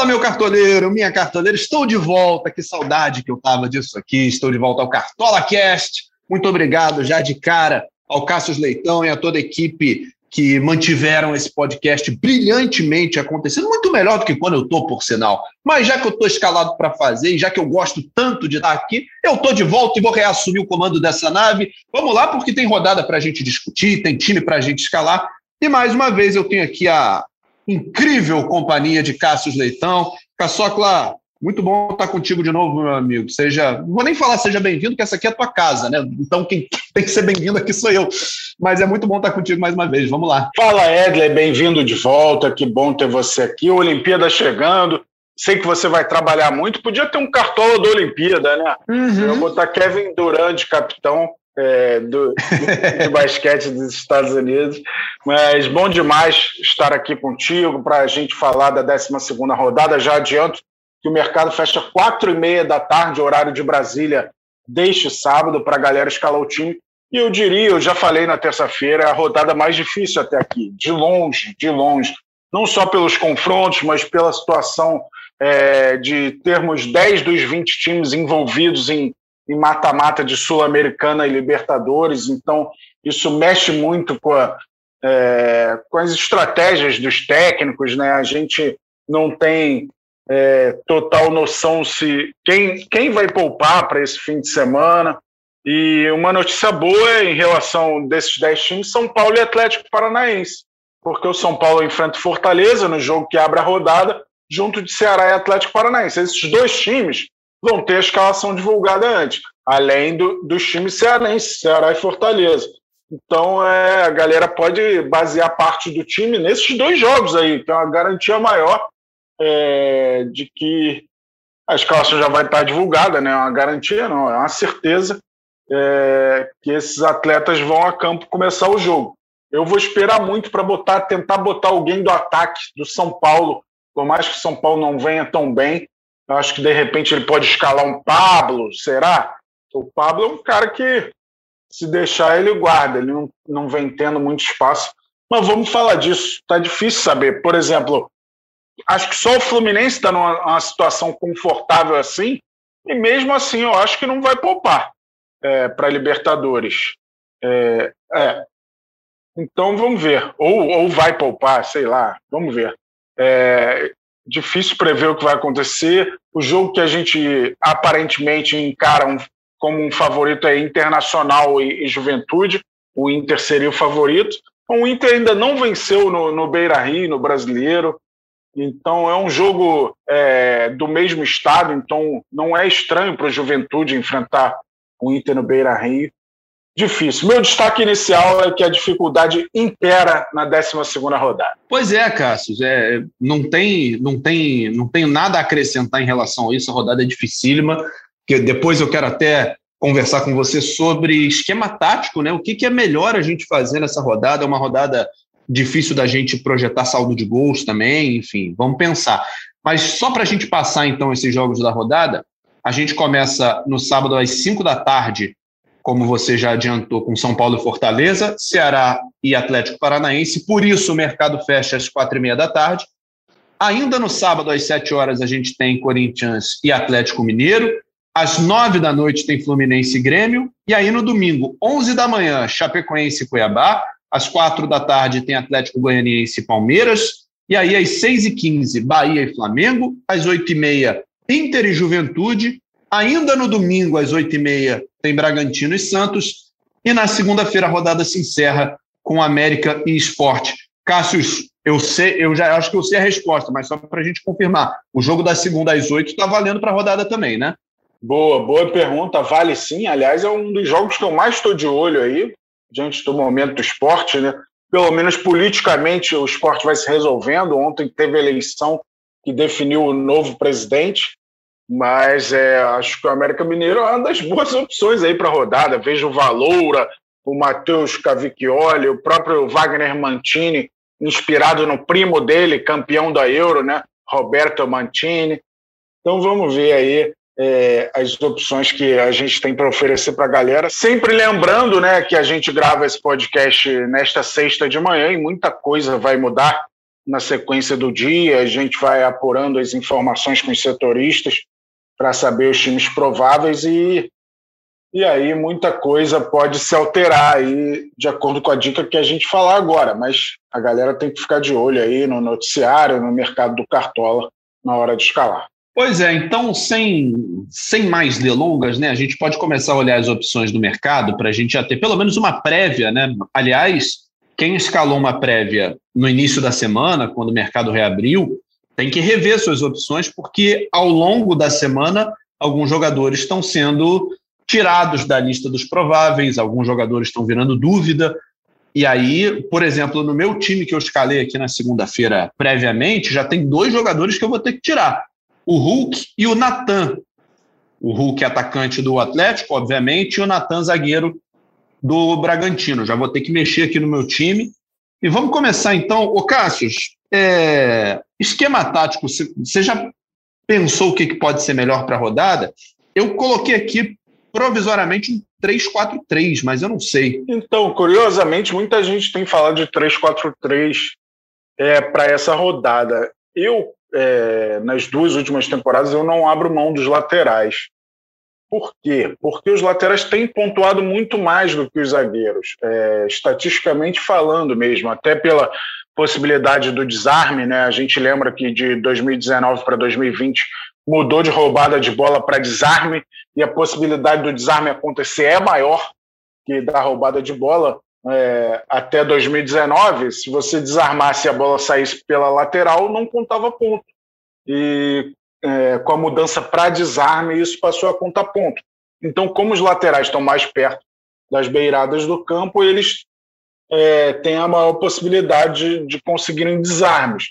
Fala, meu cartoleiro, minha cartoleira, estou de volta. Que saudade que eu tava disso aqui. Estou de volta ao Cartola Cast. Muito obrigado já de cara ao Cássio Leitão e a toda a equipe que mantiveram esse podcast brilhantemente acontecendo, muito melhor do que quando eu estou, por sinal. Mas já que eu estou escalado para fazer, e já que eu gosto tanto de estar aqui, eu estou de volta e vou reassumir o comando dessa nave. Vamos lá, porque tem rodada para a gente discutir, tem time para a gente escalar. E mais uma vez eu tenho aqui a incrível companhia de Cássio Leitão. Caçocla, muito bom estar contigo de novo, meu amigo. Seja, não vou nem falar seja bem-vindo, que essa aqui é a tua casa, né? Então quem tem que ser bem-vindo aqui sou eu. Mas é muito bom estar contigo mais uma vez. Vamos lá. Fala, Edler, bem-vindo de volta. Que bom ter você aqui. Olimpíada chegando. Sei que você vai trabalhar muito. Podia ter um cartola da Olimpíada, né? Uhum. Eu vou botar Kevin Durant, capitão é, do, do basquete dos Estados Unidos. Mas bom demais estar aqui contigo para a gente falar da 12 rodada. Já adianto que o mercado fecha quatro e meia da tarde, horário de Brasília, deste sábado, para a galera escalar o time. E eu diria, eu já falei na terça-feira, é a rodada mais difícil até aqui, de longe, de longe. Não só pelos confrontos, mas pela situação é, de termos 10 dos 20 times envolvidos em mata-mata de Sul-Americana e Libertadores. Então, isso mexe muito com, a, é, com as estratégias dos técnicos. Né? A gente não tem é, total noção se quem, quem vai poupar para esse fim de semana. E uma notícia boa em relação desses 10 times, São Paulo e Atlético Paranaense, porque o São Paulo enfrenta Fortaleza no jogo que abre a rodada, junto de Ceará e Atlético Paranaense. Esses dois times vão ter a escalação divulgada antes, além do, dos times cearenses, Ceará e Fortaleza. Então, é, a galera pode basear parte do time nesses dois jogos aí, é uma garantia maior é, de que a escalação já vai estar divulgada, né? É uma garantia, não, é uma certeza é, que esses atletas vão a campo começar o jogo. Eu vou esperar muito para botar, tentar botar alguém do ataque do São Paulo, por mais que o São Paulo não venha tão bem. Acho que de repente ele pode escalar um Pablo, será? O Pablo é um cara que, se deixar, ele guarda, ele não, não vem tendo muito espaço. Mas vamos falar disso, tá difícil saber. Por exemplo, acho que só o Fluminense está numa situação confortável assim, e mesmo assim eu acho que não vai poupar é, para Libertadores. É, é. Então vamos ver. Ou, ou vai poupar, sei lá, vamos ver. É difícil prever o que vai acontecer. O jogo que a gente aparentemente encara um, como um favorito é Internacional e, e Juventude. O Inter seria o favorito. O Inter ainda não venceu no, no Beira Rio, no brasileiro. Então é um jogo é, do mesmo estado, então não é estranho para o Juventude enfrentar o Inter no Beira Rio. Difícil. Meu destaque inicial é que a dificuldade impera na 12 rodada. Pois é, Cássio. É, não, tem, não, tem, não tem nada a acrescentar em relação a isso. A rodada é dificílima. Que depois eu quero até conversar com você sobre esquema tático, né? O que, que é melhor a gente fazer nessa rodada? É uma rodada difícil da gente projetar saldo de gols também, enfim, vamos pensar. Mas só para a gente passar então esses jogos da rodada, a gente começa no sábado às 5 da tarde, como você já adiantou, com São Paulo e Fortaleza, Ceará e Atlético Paranaense, por isso o mercado fecha às quatro e meia da tarde. Ainda no sábado, às 7 horas, a gente tem Corinthians e Atlético Mineiro. Às 9 da noite tem Fluminense e Grêmio. E aí no domingo, 11 da manhã, Chapecoense e Cuiabá. Às quatro da tarde tem Atlético Goianiense e Palmeiras. E aí, às seis e quinze, Bahia e Flamengo. Às oito e meia, Inter e Juventude. Ainda no domingo, às oito e meia, tem Bragantino e Santos. E na segunda-feira, a rodada se encerra com América e Esporte. Cássio, eu sei, eu já acho que eu sei a resposta, mas só para a gente confirmar. O jogo da segunda às oito está valendo para a rodada também, né? Boa, boa pergunta. Vale sim. Aliás, é um dos jogos que eu mais estou de olho aí diante do momento do esporte, né? Pelo menos politicamente o esporte vai se resolvendo. Ontem teve a eleição que definiu o novo presidente, mas é, acho que o América Mineiro é uma das boas opções aí para a rodada. Vejo o Valoura, o Matheus Cavicchioli, o próprio Wagner Mantini, inspirado no primo dele, campeão da Euro, né? Roberto Mantini. Então vamos ver aí é, as opções que a gente tem para oferecer para a galera. Sempre lembrando né, que a gente grava esse podcast nesta sexta de manhã e muita coisa vai mudar na sequência do dia, a gente vai apurando as informações com os setoristas para saber os times prováveis e, e aí muita coisa pode se alterar aí de acordo com a dica que a gente falar agora, mas a galera tem que ficar de olho aí no noticiário, no mercado do Cartola na hora de escalar. Pois é, então, sem, sem mais delongas, né, a gente pode começar a olhar as opções do mercado para a gente já ter pelo menos uma prévia, né? Aliás, quem escalou uma prévia no início da semana, quando o mercado reabriu, tem que rever suas opções, porque ao longo da semana, alguns jogadores estão sendo tirados da lista dos prováveis, alguns jogadores estão virando dúvida. E aí, por exemplo, no meu time que eu escalei aqui na segunda-feira previamente, já tem dois jogadores que eu vou ter que tirar: o Hulk e o Natan. O Hulk é atacante do Atlético, obviamente, e o Natan zagueiro do Bragantino. Já vou ter que mexer aqui no meu time. E vamos começar então. Ô, Cássio, é... esquema tático, você já pensou o que pode ser melhor para a rodada? Eu coloquei aqui provisoriamente um 3-4-3, mas eu não sei. Então, curiosamente, muita gente tem falado de 3-4-3 é, para essa rodada. Eu, é, nas duas últimas temporadas, eu não abro mão dos laterais. Por quê? Porque os laterais têm pontuado muito mais do que os zagueiros, é, estatisticamente falando mesmo, até pela possibilidade do desarme, né? A gente lembra que de 2019 para 2020 mudou de roubada de bola para desarme e a possibilidade do desarme acontecer é maior que da roubada de bola. É, até 2019, se você desarmasse e a bola saísse pela lateral, não contava ponto. E é, com a mudança para desarme, isso passou a contar ponto. Então, como os laterais estão mais perto das beiradas do campo, eles é, têm a maior possibilidade de, de conseguirem desarmes.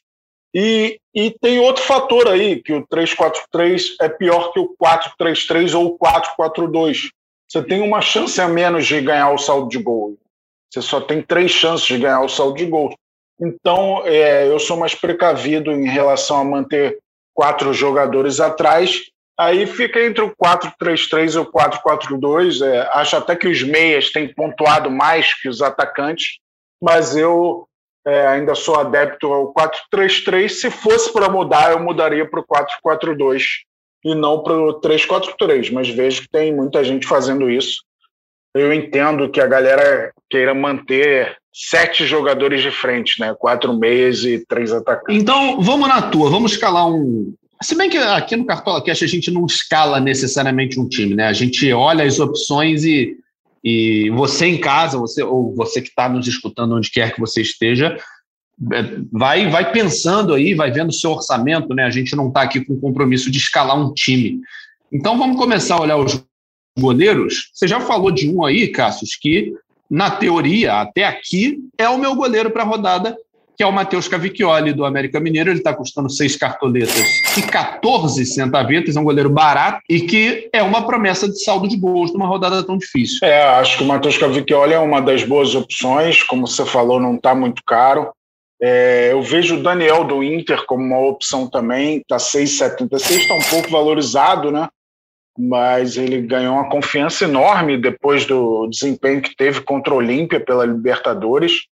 E, e tem outro fator aí, que o 3-4-3 é pior que o 4-3-3 ou o 4-4-2. Você tem uma chance a menos de ganhar o saldo de gol. Você só tem três chances de ganhar o saldo de gol. Então, é, eu sou mais precavido em relação a manter quatro jogadores atrás. Aí fica entre o 4-3-3 e o 4-4-2. É, acho até que os meias têm pontuado mais que os atacantes, mas eu é, ainda sou adepto ao 4-3-3. Se fosse para mudar, eu mudaria para o 4-4-2 e não para o 3-4-3. Mas vejo que tem muita gente fazendo isso. Eu entendo que a galera queira manter sete jogadores de frente, né? Quatro meias e três atacantes. Então, vamos na tua, vamos escalar um. Se bem que aqui no Cartola Cash a gente não escala necessariamente um time, né? A gente olha as opções e, e você em casa, você ou você que está nos escutando onde quer que você esteja, é, vai, vai pensando aí, vai vendo o seu orçamento, né? A gente não está aqui com o compromisso de escalar um time. Então vamos começar a olhar os goleiros. Você já falou de um aí, Cassius, que na teoria, até aqui, é o meu goleiro para a rodada, que é o Matheus Cavicchioli, do América Mineiro. Ele está custando seis cartoletas e 14 centavetas, é um goleiro barato e que é uma promessa de saldo de gols numa rodada tão difícil. É, acho que o Matheus Cavicchioli é uma das boas opções, como você falou, não está muito caro. É, eu vejo o Daniel do Inter como uma opção também, está 6,76, está um pouco valorizado, né? mas ele ganhou uma confiança enorme depois do desempenho que teve contra o Olímpia pela Libertadores.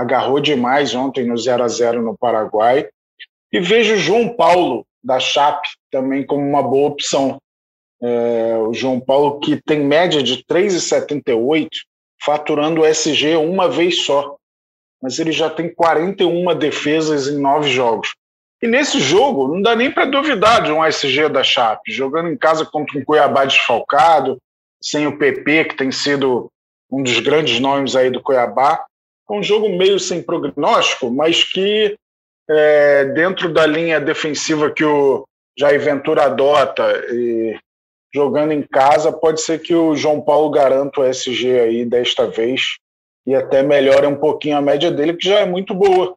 Agarrou demais ontem no 0 a 0 no Paraguai. E vejo o João Paulo, da Chape, também como uma boa opção. É, o João Paulo, que tem média de 3,78, faturando o SG uma vez só. Mas ele já tem 41 defesas em nove jogos. E nesse jogo, não dá nem para duvidar de um SG da Chape, jogando em casa contra um Cuiabá desfalcado, sem o PP, que tem sido um dos grandes nomes aí do Cuiabá. É um jogo meio sem prognóstico, mas que é, dentro da linha defensiva que o Jair Ventura adota e jogando em casa, pode ser que o João Paulo garanta o SG aí desta vez e até melhore um pouquinho a média dele, que já é muito boa.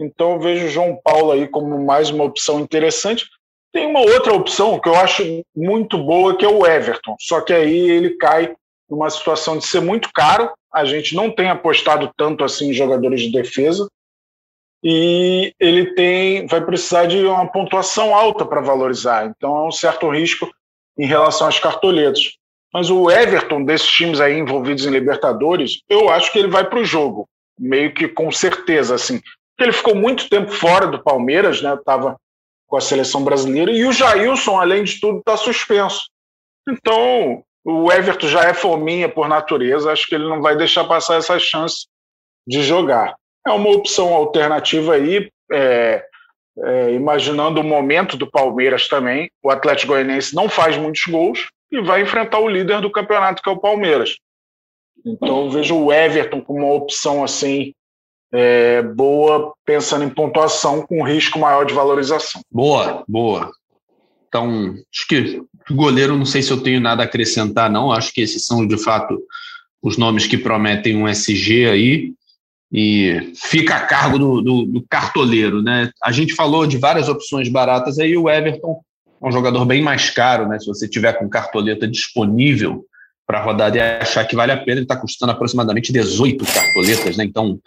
Então eu vejo o João Paulo aí como mais uma opção interessante. Tem uma outra opção que eu acho muito boa, que é o Everton. Só que aí ele cai numa situação de ser muito caro. A gente não tem apostado tanto assim em jogadores de defesa. E ele tem, vai precisar de uma pontuação alta para valorizar. Então é um certo risco em relação às cartoletas. Mas o Everton, desses times aí envolvidos em Libertadores, eu acho que ele vai para o jogo, meio que com certeza. assim porque ele ficou muito tempo fora do Palmeiras, né? Estava com a seleção brasileira, e o Jailson, além de tudo, está suspenso. Então, o Everton já é fominha por natureza, acho que ele não vai deixar passar essa chance de jogar. É uma opção alternativa aí, é, é, imaginando o momento do Palmeiras também. O Atlético Goianiense não faz muitos gols e vai enfrentar o líder do campeonato, que é o Palmeiras. Então, eu vejo o Everton como uma opção assim é, boa, pensando em pontuação, com risco maior de valorização. Boa, boa. Então, acho que goleiro, não sei se eu tenho nada a acrescentar, não. Acho que esses são, de fato, os nomes que prometem um SG aí. E fica a cargo do, do, do cartoleiro, né? A gente falou de várias opções baratas aí, o Everton é um jogador bem mais caro, né? Se você tiver com cartoleta disponível para a rodada e achar que vale a pena, ele está custando aproximadamente 18 cartoletas, né? Então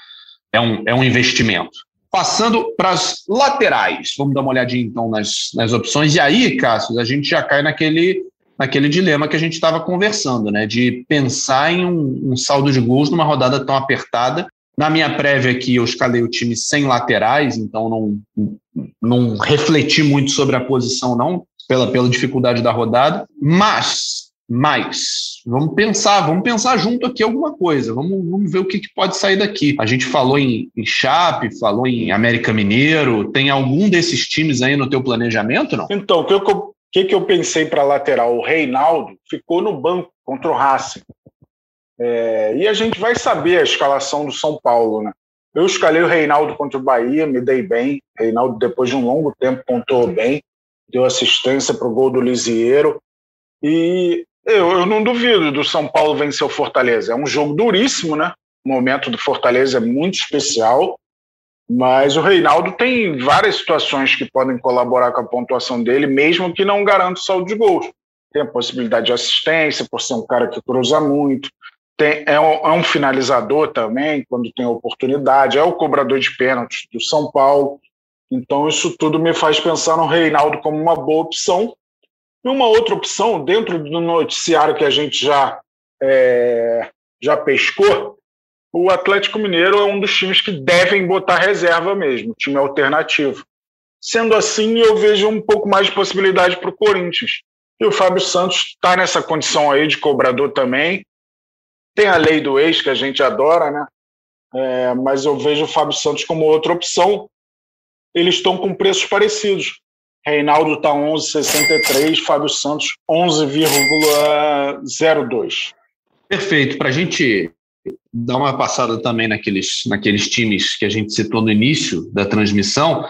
é um, é um investimento. Passando para as laterais, vamos dar uma olhadinha então nas, nas opções. E aí, Cássio, a gente já cai naquele, naquele dilema que a gente estava conversando, né? De pensar em um, um saldo de gols numa rodada tão apertada. Na minha prévia aqui, eu escalei o time sem laterais, então não, não refleti muito sobre a posição, não, pela, pela dificuldade da rodada. Mas mas vamos pensar, vamos pensar junto aqui alguma coisa, vamos, vamos ver o que, que pode sair daqui. A gente falou em, em Chape, falou em América Mineiro, tem algum desses times aí no teu planejamento, não? Então, o que eu, que, que eu pensei para lateral? O Reinaldo ficou no banco contra o Racing. É, e a gente vai saber a escalação do São Paulo, né? Eu escalei o Reinaldo contra o Bahia, me dei bem. Reinaldo, depois de um longo tempo, pontuou bem, deu assistência para o gol do Lisieiro. E eu, eu não duvido do São Paulo vencer o Fortaleza. É um jogo duríssimo, né? O momento do Fortaleza é muito especial, mas o Reinaldo tem várias situações que podem colaborar com a pontuação dele, mesmo que não garanta o saldo de gols. Tem a possibilidade de assistência, por ser um cara que cruza muito. Tem, é, um, é um finalizador também, quando tem oportunidade. É o cobrador de pênaltis do São Paulo. Então, isso tudo me faz pensar no Reinaldo como uma boa opção. E uma outra opção, dentro do noticiário que a gente já, é, já pescou, o Atlético Mineiro é um dos times que devem botar reserva mesmo, time alternativo. Sendo assim, eu vejo um pouco mais de possibilidade para o Corinthians. E o Fábio Santos está nessa condição aí de cobrador também. Tem a lei do ex, que a gente adora, né? É, mas eu vejo o Fábio Santos como outra opção. Eles estão com preços parecidos. Reinaldo está 11,63, Fábio Santos 11,02. Perfeito. Para a gente dar uma passada também naqueles, naqueles times que a gente citou no início da transmissão,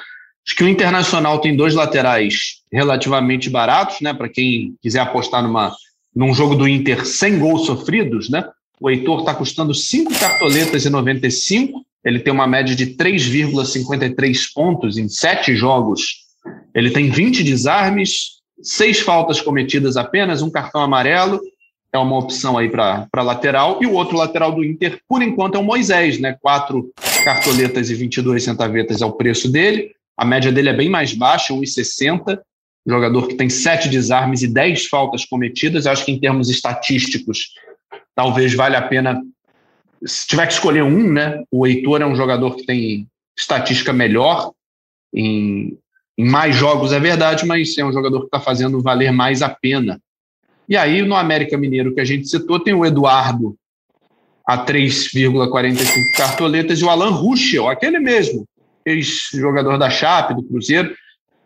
acho que o Internacional tem dois laterais relativamente baratos, né? Para quem quiser apostar numa, num jogo do Inter sem gols sofridos, né? O Heitor está custando 5 cartoletas e 95. Ele tem uma média de 3,53 pontos em sete jogos ele tem 20 desarmes, seis faltas cometidas apenas, um cartão amarelo, é uma opção aí para lateral, e o outro lateral do Inter, por enquanto, é o Moisés, né? Quatro cartoletas e 22 centavetas é o preço dele, a média dele é bem mais baixa, 1,60, jogador que tem sete desarmes e 10 faltas cometidas, Eu acho que em termos estatísticos, talvez valha a pena, se tiver que escolher um, né? O Heitor é um jogador que tem estatística melhor em, mais jogos, é verdade, mas é um jogador que está fazendo valer mais a pena. E aí, no América Mineiro que a gente citou, tem o Eduardo a 3,45 cartoletas e o Alan Ruschel, aquele mesmo, ex-jogador da Chape, do Cruzeiro,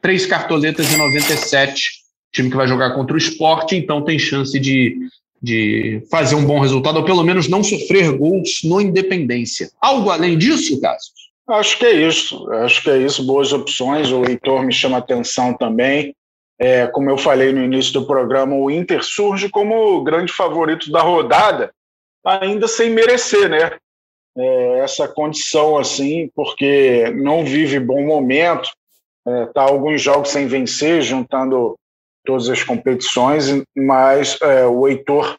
três cartoletas e 97, time que vai jogar contra o esporte, então tem chance de, de fazer um bom resultado, ou pelo menos não sofrer gols no Independência. Algo além disso, Cássio? Acho que é isso. Acho que é isso. Boas opções. O Heitor me chama atenção também. É, como eu falei no início do programa, o Inter surge como o grande favorito da rodada, ainda sem merecer, né? É, essa condição assim, porque não vive bom momento, está é, alguns jogos sem vencer, juntando todas as competições, mas é, o Heitor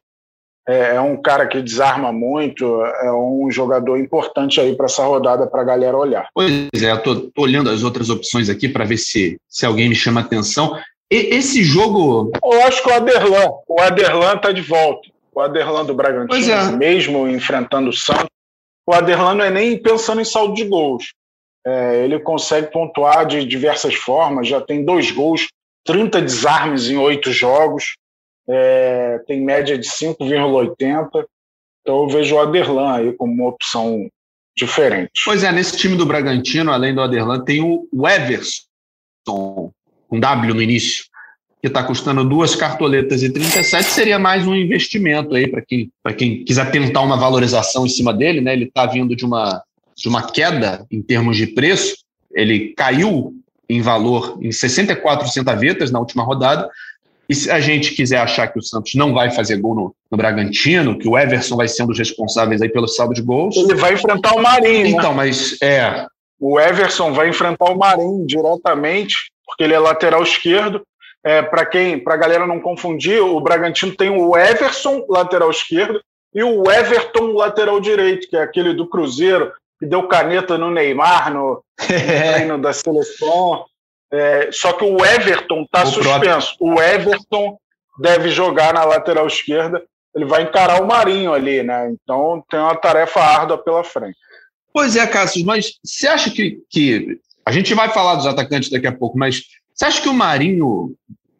é, é, um cara que desarma muito, é um jogador importante aí para essa rodada para a galera olhar. Pois é, eu tô, olhando as outras opções aqui para ver se, se alguém me chama atenção. E, esse jogo. Eu acho que o Aderlan, o Aderlan está de volta. O Aderlan do Bragantino, é. mesmo enfrentando o Santos, o Aderlan não é nem pensando em saldo de gols. É, ele consegue pontuar de diversas formas, já tem dois gols, 30 desarmes em oito jogos, é, tem média de 5,80. Então eu vejo o Aderlan aí como uma opção diferente. Pois é, nesse time do Bragantino, além do Aderlan, tem o Everson, com W no início, que está custando duas cartoletas e 37, seria mais um investimento aí para quem, quem quiser tentar uma valorização em cima dele, né? Ele está vindo de uma, de uma queda em termos de preço, ele caiu em valor em 64 centavetas na última rodada. E se a gente quiser achar que o Santos não vai fazer gol no, no Bragantino, que o Everson vai ser um dos responsáveis aí pelo saldo de gols. Ele vai enfrentar o Marinho. Né? Então, né? mas é. O Everson vai enfrentar o Marinho diretamente, porque ele é lateral esquerdo. É, para quem, para a galera não confundir, o Bragantino tem o Everson, lateral esquerdo, e o Everton, lateral direito, que é aquele do Cruzeiro, que deu caneta no Neymar no, no treino da seleção. É, só que o Everton está suspenso. Próprio. O Everton deve jogar na lateral esquerda. Ele vai encarar o Marinho ali, né? Então tem uma tarefa árdua pela frente. Pois é, Cássio, mas você acha que, que. A gente vai falar dos atacantes daqui a pouco, mas você acha que o Marinho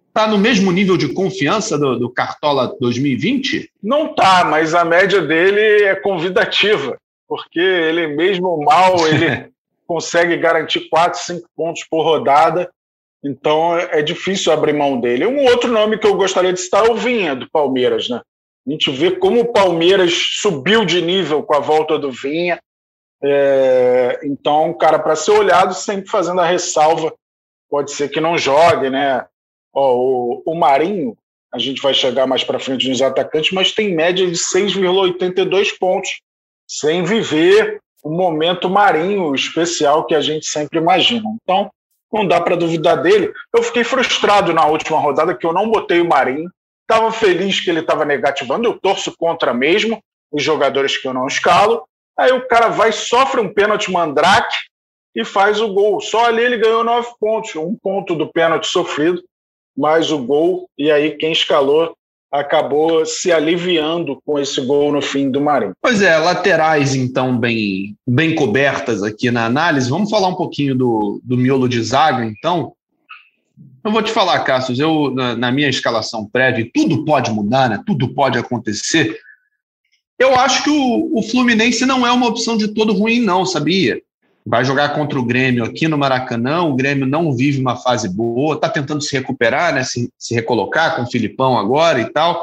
está no mesmo nível de confiança do, do Cartola 2020? Não tá, mas a média dele é convidativa, porque ele mesmo mal, ele consegue garantir 4, 5 pontos por rodada, então é difícil abrir mão dele. Um outro nome que eu gostaria de citar é o Vinha, do Palmeiras, né? A gente vê como o Palmeiras subiu de nível com a volta do Vinha. É, então, um cara para ser olhado, sempre fazendo a ressalva pode ser que não jogue, né? Ó, o, o Marinho, a gente vai chegar mais para frente nos atacantes, mas tem média de 6,82 pontos, sem viver o momento Marinho especial que a gente sempre imagina. Então, não dá para duvidar dele. Eu fiquei frustrado na última rodada que eu não botei o Marinho. Estava feliz que ele estava negativando, eu torço contra mesmo os jogadores que eu não escalo. Aí o cara vai, sofre um pênalti mandrake e faz o gol. Só ali ele ganhou nove pontos, um ponto do pênalti sofrido, mais o gol, e aí quem escalou acabou se aliviando com esse gol no fim do Marinho. Pois é, laterais então bem, bem cobertas aqui na análise. Vamos falar um pouquinho do, do miolo de zaga, então. Eu vou te falar, Cassius, eu na, na minha escalação prévia, tudo pode mudar, né? Tudo pode acontecer. Eu acho que o, o Fluminense não é uma opção de todo ruim, não, sabia? Vai jogar contra o Grêmio aqui no Maracanã. O Grêmio não vive uma fase boa, está tentando se recuperar, né, se, se recolocar com o Filipão agora e tal.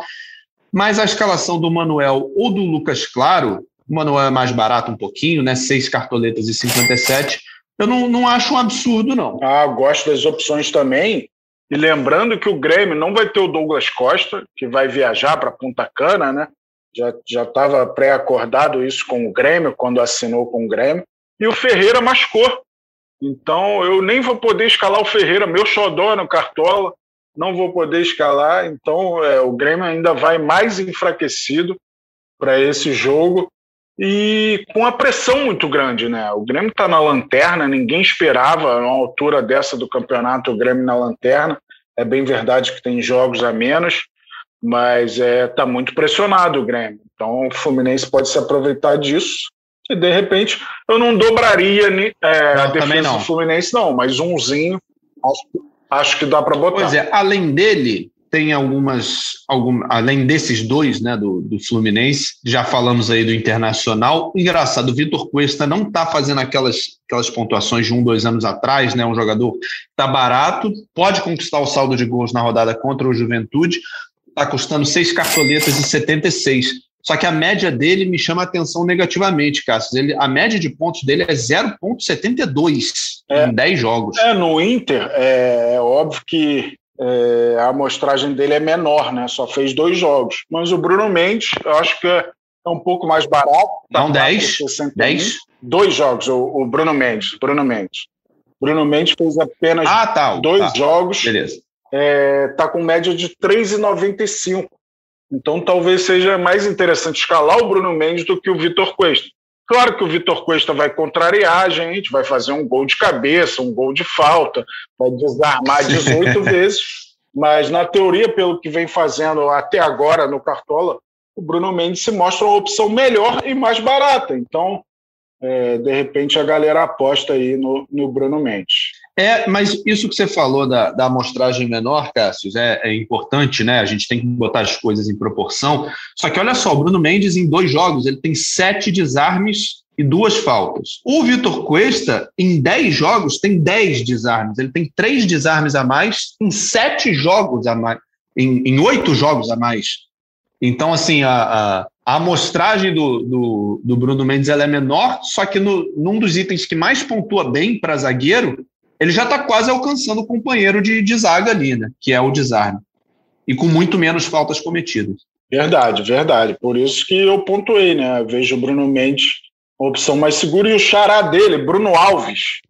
Mas a escalação do Manuel ou do Lucas Claro, o Manuel é mais barato um pouquinho, né? Seis cartoletas e 57. Eu não, não acho um absurdo, não. Ah, gosto das opções também. E lembrando que o Grêmio não vai ter o Douglas Costa, que vai viajar para Punta Cana, né? Já estava pré-acordado isso com o Grêmio, quando assinou com o Grêmio e o Ferreira machucou. Então eu nem vou poder escalar o Ferreira, meu xodó no Cartola, não vou poder escalar. Então é, o Grêmio ainda vai mais enfraquecido para esse jogo e com a pressão muito grande, né? O Grêmio está na lanterna, ninguém esperava uma altura dessa do campeonato o Grêmio na lanterna. É bem verdade que tem jogos a menos, mas está é, tá muito pressionado o Grêmio. Então o Fluminense pode se aproveitar disso e de repente eu não dobraria é, não, a defesa do Fluminense, não, mas umzinho acho, acho que dá para botar. Pois é, além dele, tem algumas, algum, além desses dois, né, do, do Fluminense, já falamos aí do Internacional. Engraçado, o Vitor Cuesta não está fazendo aquelas, aquelas pontuações de um, dois anos atrás, né, um jogador está barato, pode conquistar o saldo de gols na rodada contra o Juventude, está custando seis cartoletas e 76. Só que a média dele me chama a atenção negativamente, Cassius. Ele, a média de pontos dele é 0,72 é, em 10 jogos. É, no Inter, é, é óbvio que é, a amostragem dele é menor, né? Só fez dois jogos. Mas o Bruno Mendes, eu acho que é, é um pouco mais barato. Tá Não, 10? 10? Dois jogos, o, o, Bruno Mendes. Bruno Mendes. Bruno Mendes fez apenas ah, tá, dois tá. jogos. Beleza. É, tá com média de 3,95. Então talvez seja mais interessante escalar o Bruno Mendes do que o Vitor Cuesta. Claro que o Vitor Cuesta vai contrariar a gente, vai fazer um gol de cabeça, um gol de falta, vai desarmar 18 vezes, mas na teoria, pelo que vem fazendo até agora no Cartola, o Bruno Mendes se mostra uma opção melhor e mais barata. Então, é, de repente a galera aposta aí no, no Bruno Mendes. É, mas isso que você falou da, da amostragem menor, Cássio, é, é, importante, né? A gente tem que botar as coisas em proporção. Só que olha só, o Bruno Mendes, em dois jogos, ele tem sete desarmes e duas faltas. O Vitor Cuesta, em dez jogos, tem dez desarmes. Ele tem três desarmes a mais em sete jogos a mais, em, em oito jogos a mais. Então, assim, a, a, a amostragem do, do, do, Bruno Mendes ela é menor, só que no, num dos itens que mais pontua bem para zagueiro, ele já está quase alcançando o companheiro de, de zaga ali, né? Que é o desarme. E com muito menos faltas cometidas. Verdade, verdade. Por isso que eu pontuei, né? Vejo o Bruno Mendes uma opção mais segura e o xará dele, Bruno Alves,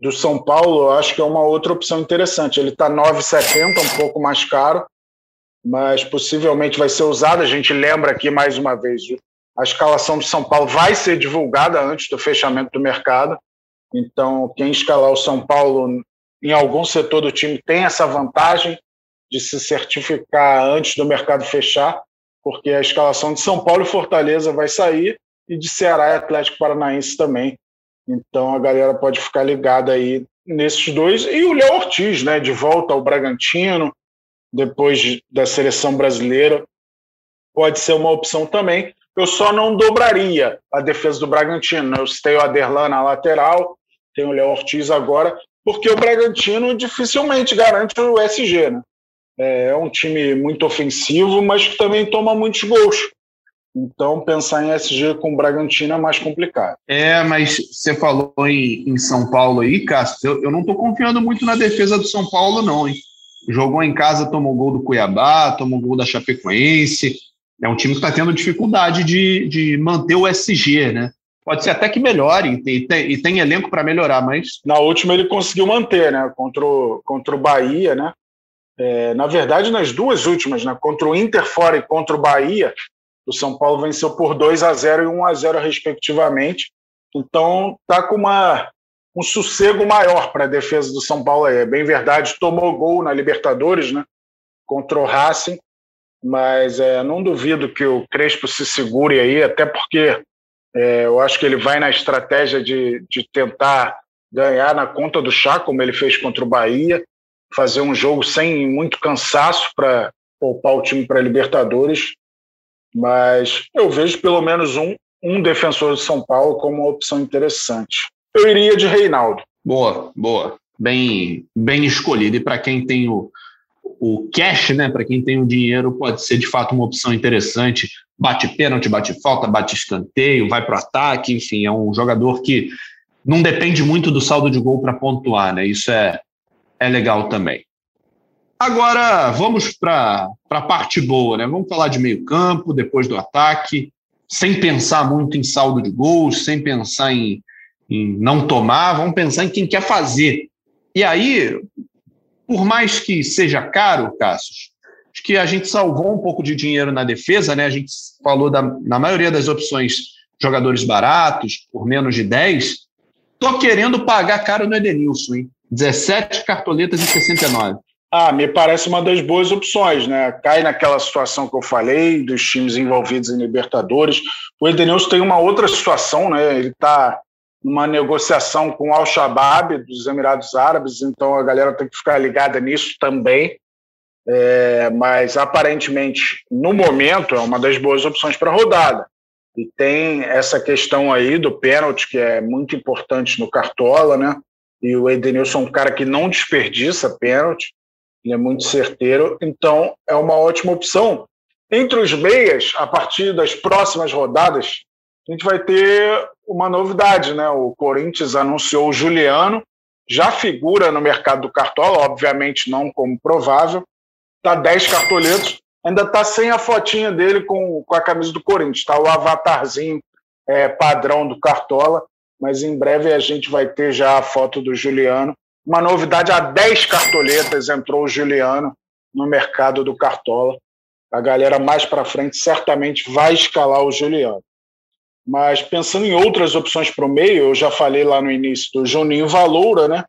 do São Paulo, eu acho que é uma outra opção interessante. Ele está 9,70, um pouco mais caro, mas possivelmente vai ser usado. A gente lembra aqui mais uma vez, a escalação do São Paulo vai ser divulgada antes do fechamento do mercado. Então, quem escalar o São Paulo em algum setor do time tem essa vantagem de se certificar antes do mercado fechar, porque a escalação de São Paulo e Fortaleza vai sair e de Ceará e Atlético Paranaense também. Então a galera pode ficar ligada aí nesses dois. E o Léo Ortiz, né, de volta ao Bragantino, depois da seleção brasileira, pode ser uma opção também. Eu só não dobraria a defesa do Bragantino. Eu citei o Aderlan na lateral, tem o Léo Ortiz agora, porque o Bragantino dificilmente garante o SG. Né? É, é um time muito ofensivo, mas que também toma muitos gols. Então, pensar em SG com o Bragantino é mais complicado. É, mas você falou em, em São Paulo aí, Cássio, eu, eu não estou confiando muito na defesa do São Paulo, não, hein? Jogou em casa, tomou gol do Cuiabá, tomou gol da Chapecoense. É um time que está tendo dificuldade de, de manter o SG, né? Pode ser até que melhore, e tem, e tem elenco para melhorar, mas. Na última ele conseguiu manter, né? Contra o, contra o Bahia, né? É, na verdade, nas duas últimas, né? Contra o Inter fora e contra o Bahia, o São Paulo venceu por 2 a 0 e 1 a 0 respectivamente. Então, tá com uma, um sossego maior para a defesa do São Paulo aí. É bem verdade, tomou gol na Libertadores, né? Contra o Racing, mas é, não duvido que o Crespo se segure aí, até porque é, eu acho que ele vai na estratégia de, de tentar ganhar na conta do chá, como ele fez contra o Bahia, fazer um jogo sem muito cansaço para poupar o time para Libertadores. Mas eu vejo pelo menos um, um defensor de São Paulo como uma opção interessante. Eu iria de Reinaldo. Boa, boa. Bem, bem escolhido. E para quem tem o, o cash, né? Para quem tem o dinheiro, pode ser de fato uma opção interessante. Bate pênalti, bate falta, bate escanteio, vai para o ataque, enfim, é um jogador que não depende muito do saldo de gol para pontuar, né? Isso é, é legal também. Agora vamos para a parte boa, né? Vamos falar de meio campo, depois do ataque, sem pensar muito em saldo de gols, sem pensar em, em não tomar, vamos pensar em quem quer fazer. E aí, por mais que seja caro, Cassius, acho que a gente salvou um pouco de dinheiro na defesa, né? A gente falou da, na maioria das opções jogadores baratos, por menos de 10. Tô querendo pagar caro no Edenilson, hein? 17 cartoletas e 69. Ah, me parece uma das boas opções, né? Cai naquela situação que eu falei, dos times envolvidos em Libertadores. O Edenilson tem uma outra situação, né? Ele está numa negociação com o Al-Shabaab dos Emirados Árabes, então a galera tem que ficar ligada nisso também. É, mas aparentemente, no momento, é uma das boas opções para a rodada. E tem essa questão aí do pênalti, que é muito importante no Cartola, né? E o Edenilson é um cara que não desperdiça pênalti ele é muito certeiro, então é uma ótima opção. Entre os meias, a partir das próximas rodadas, a gente vai ter uma novidade, né? O Corinthians anunciou o Juliano, já figura no mercado do Cartola, obviamente não como provável, tá 10 cartoletos, ainda tá sem a fotinha dele com, com a camisa do Corinthians, tá o avatarzinho é, padrão do Cartola, mas em breve a gente vai ter já a foto do Juliano uma novidade: a 10 cartoletas entrou o Juliano no mercado do Cartola. A galera mais para frente certamente vai escalar o Juliano. Mas pensando em outras opções para o meio, eu já falei lá no início do Juninho Valoura, né?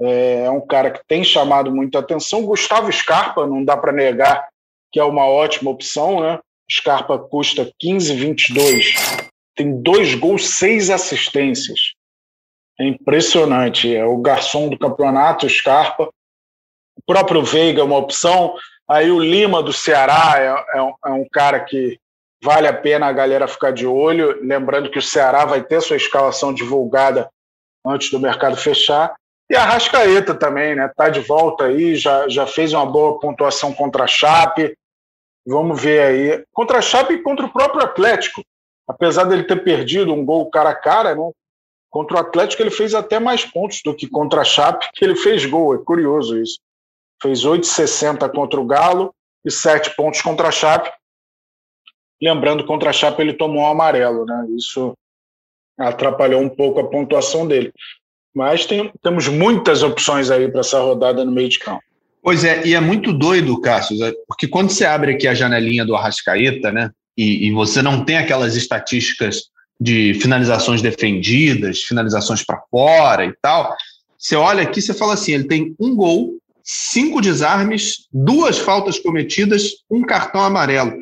É, é um cara que tem chamado muita atenção. Gustavo Scarpa, não dá para negar que é uma ótima opção, né? Scarpa custa 15,22, tem dois gols, seis assistências. É impressionante. É o garçom do campeonato, Scarpa. O próprio Veiga é uma opção. Aí o Lima do Ceará é, é, um, é um cara que vale a pena a galera ficar de olho. Lembrando que o Ceará vai ter sua escalação divulgada antes do mercado fechar. E a Rascaeta também, né? Tá de volta aí, já, já fez uma boa pontuação contra a Chape. Vamos ver aí. Contra a Chape e contra o próprio Atlético. Apesar dele ter perdido um gol cara a cara, né? Contra o Atlético ele fez até mais pontos do que contra a Chape, que ele fez gol. É curioso isso. Fez 8,60 contra o Galo e 7 pontos contra a Chape. Lembrando, contra a Chape ele tomou um amarelo, né? Isso atrapalhou um pouco a pontuação dele. Mas tem, temos muitas opções aí para essa rodada no meio de campo. Pois é, e é muito doido, Cássio, é, porque quando você abre aqui a janelinha do Arrascaeta, né, e, e você não tem aquelas estatísticas de finalizações defendidas, finalizações para fora e tal, você olha aqui e fala assim: ele tem um gol, cinco desarmes, duas faltas cometidas, um cartão amarelo.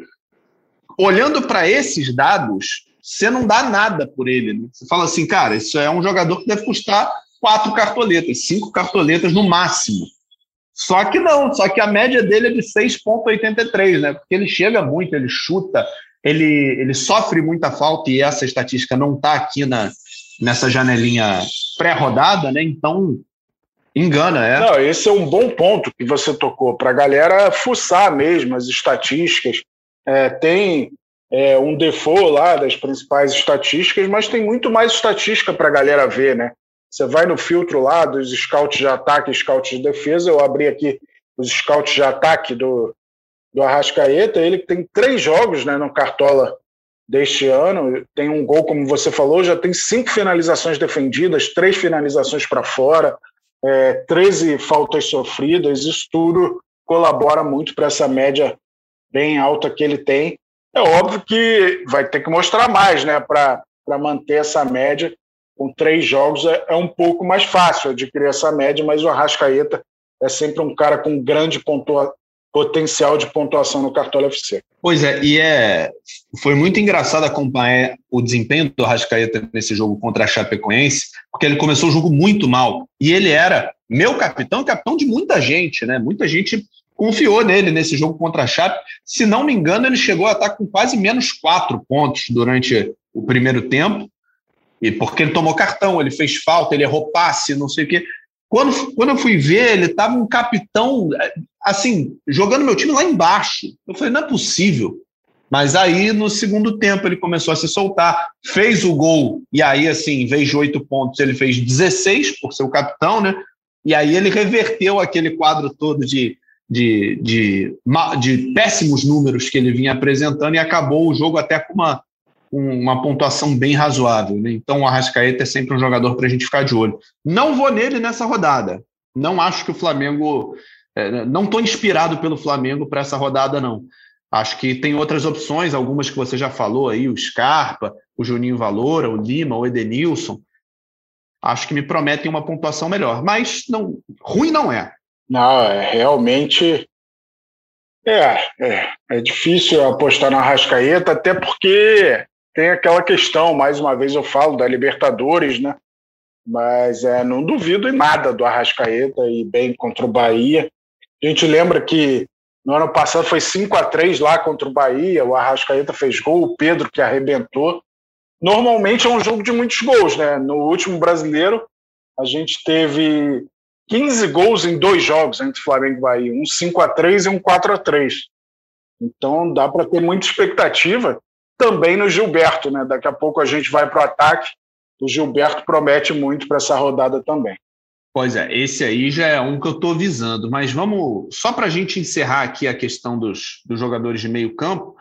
Olhando para esses dados, você não dá nada por ele. Né? Você fala assim, cara, isso é um jogador que deve custar quatro cartoletas, cinco cartoletas no máximo. Só que não, só que a média dele é de 6,83, né? Porque ele chega muito, ele chuta, ele, ele sofre muita falta e essa estatística não está aqui na, nessa janelinha pré-rodada, né? Então, engana, é. Não, esse é um bom ponto que você tocou, para a galera fuçar mesmo as estatísticas. É, tem é, um default lá das principais estatísticas, mas tem muito mais estatística para a galera ver, né? Você vai no filtro lá dos scouts de ataque e scouts de defesa. Eu abri aqui os scouts de ataque do, do Arrascaeta. Ele tem três jogos né, no Cartola deste ano. Tem um gol, como você falou, já tem cinco finalizações defendidas, três finalizações para fora, é, 13 faltas sofridas. Isso tudo colabora muito para essa média bem alta que ele tem. É óbvio que vai ter que mostrar mais, né, para manter essa média. Com três jogos é, é, um pouco mais fácil adquirir essa média, mas o Arrascaeta é sempre um cara com grande potencial de pontuação no Cartola FC. Pois é, e é, foi muito engraçado acompanhar o desempenho do Arrascaeta nesse jogo contra a Chapecoense, porque ele começou o jogo muito mal. E ele era meu capitão, capitão de muita gente, né? Muita gente confiou nele nesse jogo contra a Chape. Se não me engano, ele chegou a estar com quase menos quatro pontos durante o primeiro tempo, e porque ele tomou cartão, ele fez falta, ele errou passe, não sei o quê. Quando, quando eu fui ver, ele estava um capitão, assim, jogando meu time lá embaixo. Eu falei, não é possível. Mas aí, no segundo tempo, ele começou a se soltar, fez o gol, e aí, assim, em vez de oito pontos, ele fez 16 por ser o capitão, né? E aí ele reverteu aquele quadro todo de de, de, de péssimos números que ele vinha apresentando e acabou o jogo até com uma, uma pontuação bem razoável. Né? Então, o Arrascaeta é sempre um jogador para a gente ficar de olho. Não vou nele nessa rodada. Não acho que o Flamengo. É, não estou inspirado pelo Flamengo para essa rodada, não. Acho que tem outras opções, algumas que você já falou aí, o Scarpa, o Juninho Valora, o Lima, o Edenilson. Acho que me prometem uma pontuação melhor. Mas não, ruim não é. Não, é realmente. É, é, é difícil apostar na Rascaeta, até porque tem aquela questão, mais uma vez eu falo, da Libertadores, né? Mas é, não duvido em nada do Arrascaeta e bem contra o Bahia. A gente lembra que no ano passado foi 5 a 3 lá contra o Bahia, o Arrascaeta fez gol, o Pedro que arrebentou. Normalmente é um jogo de muitos gols, né? No último brasileiro, a gente teve 15 gols em dois jogos entre Flamengo e Bahia, um 5 a 3 e um 4 a 3 Então dá para ter muita expectativa também no Gilberto, né? Daqui a pouco a gente vai para o ataque. O Gilberto promete muito para essa rodada também. Pois é, esse aí já é um que eu estou visando, mas vamos, só para a gente encerrar aqui a questão dos, dos jogadores de meio campo,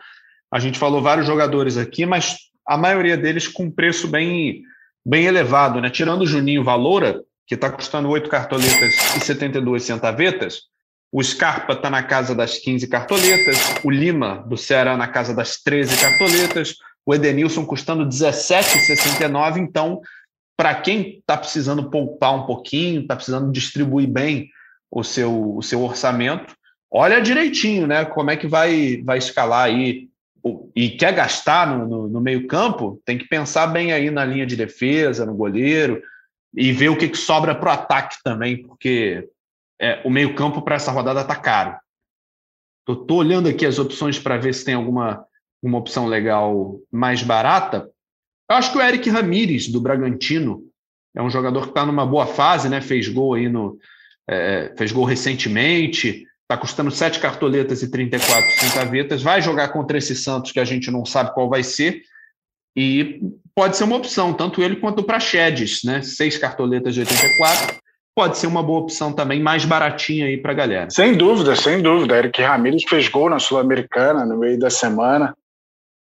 a gente falou vários jogadores aqui, mas a maioria deles com preço bem, bem elevado, né? Tirando o Juninho Valora, que está custando 8 cartoletas e 72 centavetas. O Scarpa está na casa das 15 cartoletas, o Lima, do Ceará, na casa das 13 cartoletas, o Edenilson custando 17,69. Então, para quem está precisando poupar um pouquinho, está precisando distribuir bem o seu, o seu orçamento, olha direitinho né, como é que vai, vai escalar aí e quer gastar no, no, no meio-campo, tem que pensar bem aí na linha de defesa, no goleiro, e ver o que, que sobra para o ataque também, porque é, o meio-campo para essa rodada está caro. Estou olhando aqui as opções para ver se tem alguma uma opção legal mais barata. Eu acho que o Eric Ramires, do Bragantino, é um jogador que está numa boa fase, né? Fez gol aí no. É, fez gol recentemente, está custando sete cartoletas e 34 centavetas. Vai jogar contra esse Santos que a gente não sabe qual vai ser. E pode ser uma opção, tanto ele quanto o Praxedes, né? Seis cartoletas de 84 pode ser uma boa opção também, mais baratinha aí para a galera. Sem dúvida, sem dúvida. Eric Ramírez fez gol na Sul-Americana no meio da semana.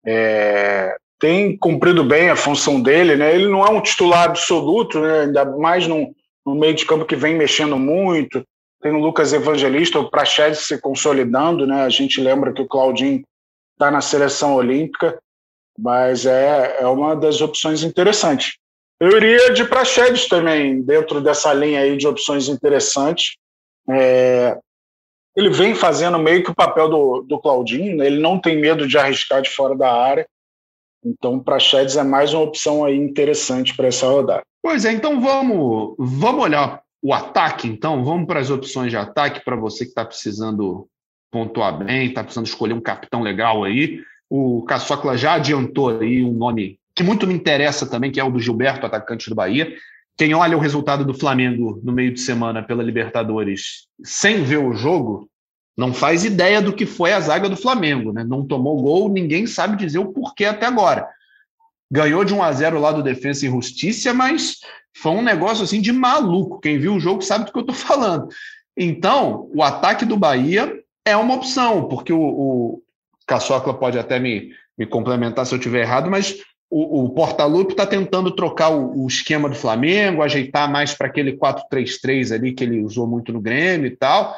É, tem cumprido bem a função dele, né? Ele não é um titular absoluto, né? ainda mais no, no meio de campo que vem mexendo muito. Tem o Lucas Evangelista, o Praxedes se consolidando, né? A gente lembra que o Claudinho está na seleção olímpica, mas é, é uma das opções interessantes. Eu iria de Praxedes também, dentro dessa linha aí de opções interessantes. É, ele vem fazendo meio que o papel do, do Claudinho, né? ele não tem medo de arriscar de fora da área. Então, Praxedes é mais uma opção aí interessante para essa rodada. Pois é, então vamos, vamos olhar o ataque, então. Vamos para as opções de ataque para você que está precisando pontuar bem, está precisando escolher um capitão legal aí. O Caçocla já adiantou aí um nome que muito me interessa também, que é o do Gilberto, atacante do Bahia. Quem olha o resultado do Flamengo no meio de semana pela Libertadores sem ver o jogo, não faz ideia do que foi a zaga do Flamengo, né? Não tomou gol, ninguém sabe dizer o porquê até agora. Ganhou de 1 a 0 lá do Defensa e Justiça, mas foi um negócio assim de maluco. Quem viu o jogo sabe do que eu estou falando. Então, o ataque do Bahia é uma opção, porque o, o Caçocla pode até me, me complementar se eu estiver errado, mas o, o Portaluppi está tentando trocar o, o, esquema do Flamengo, ajeitar mais para aquele 4-3-3 ali que ele usou muito no Grêmio e tal.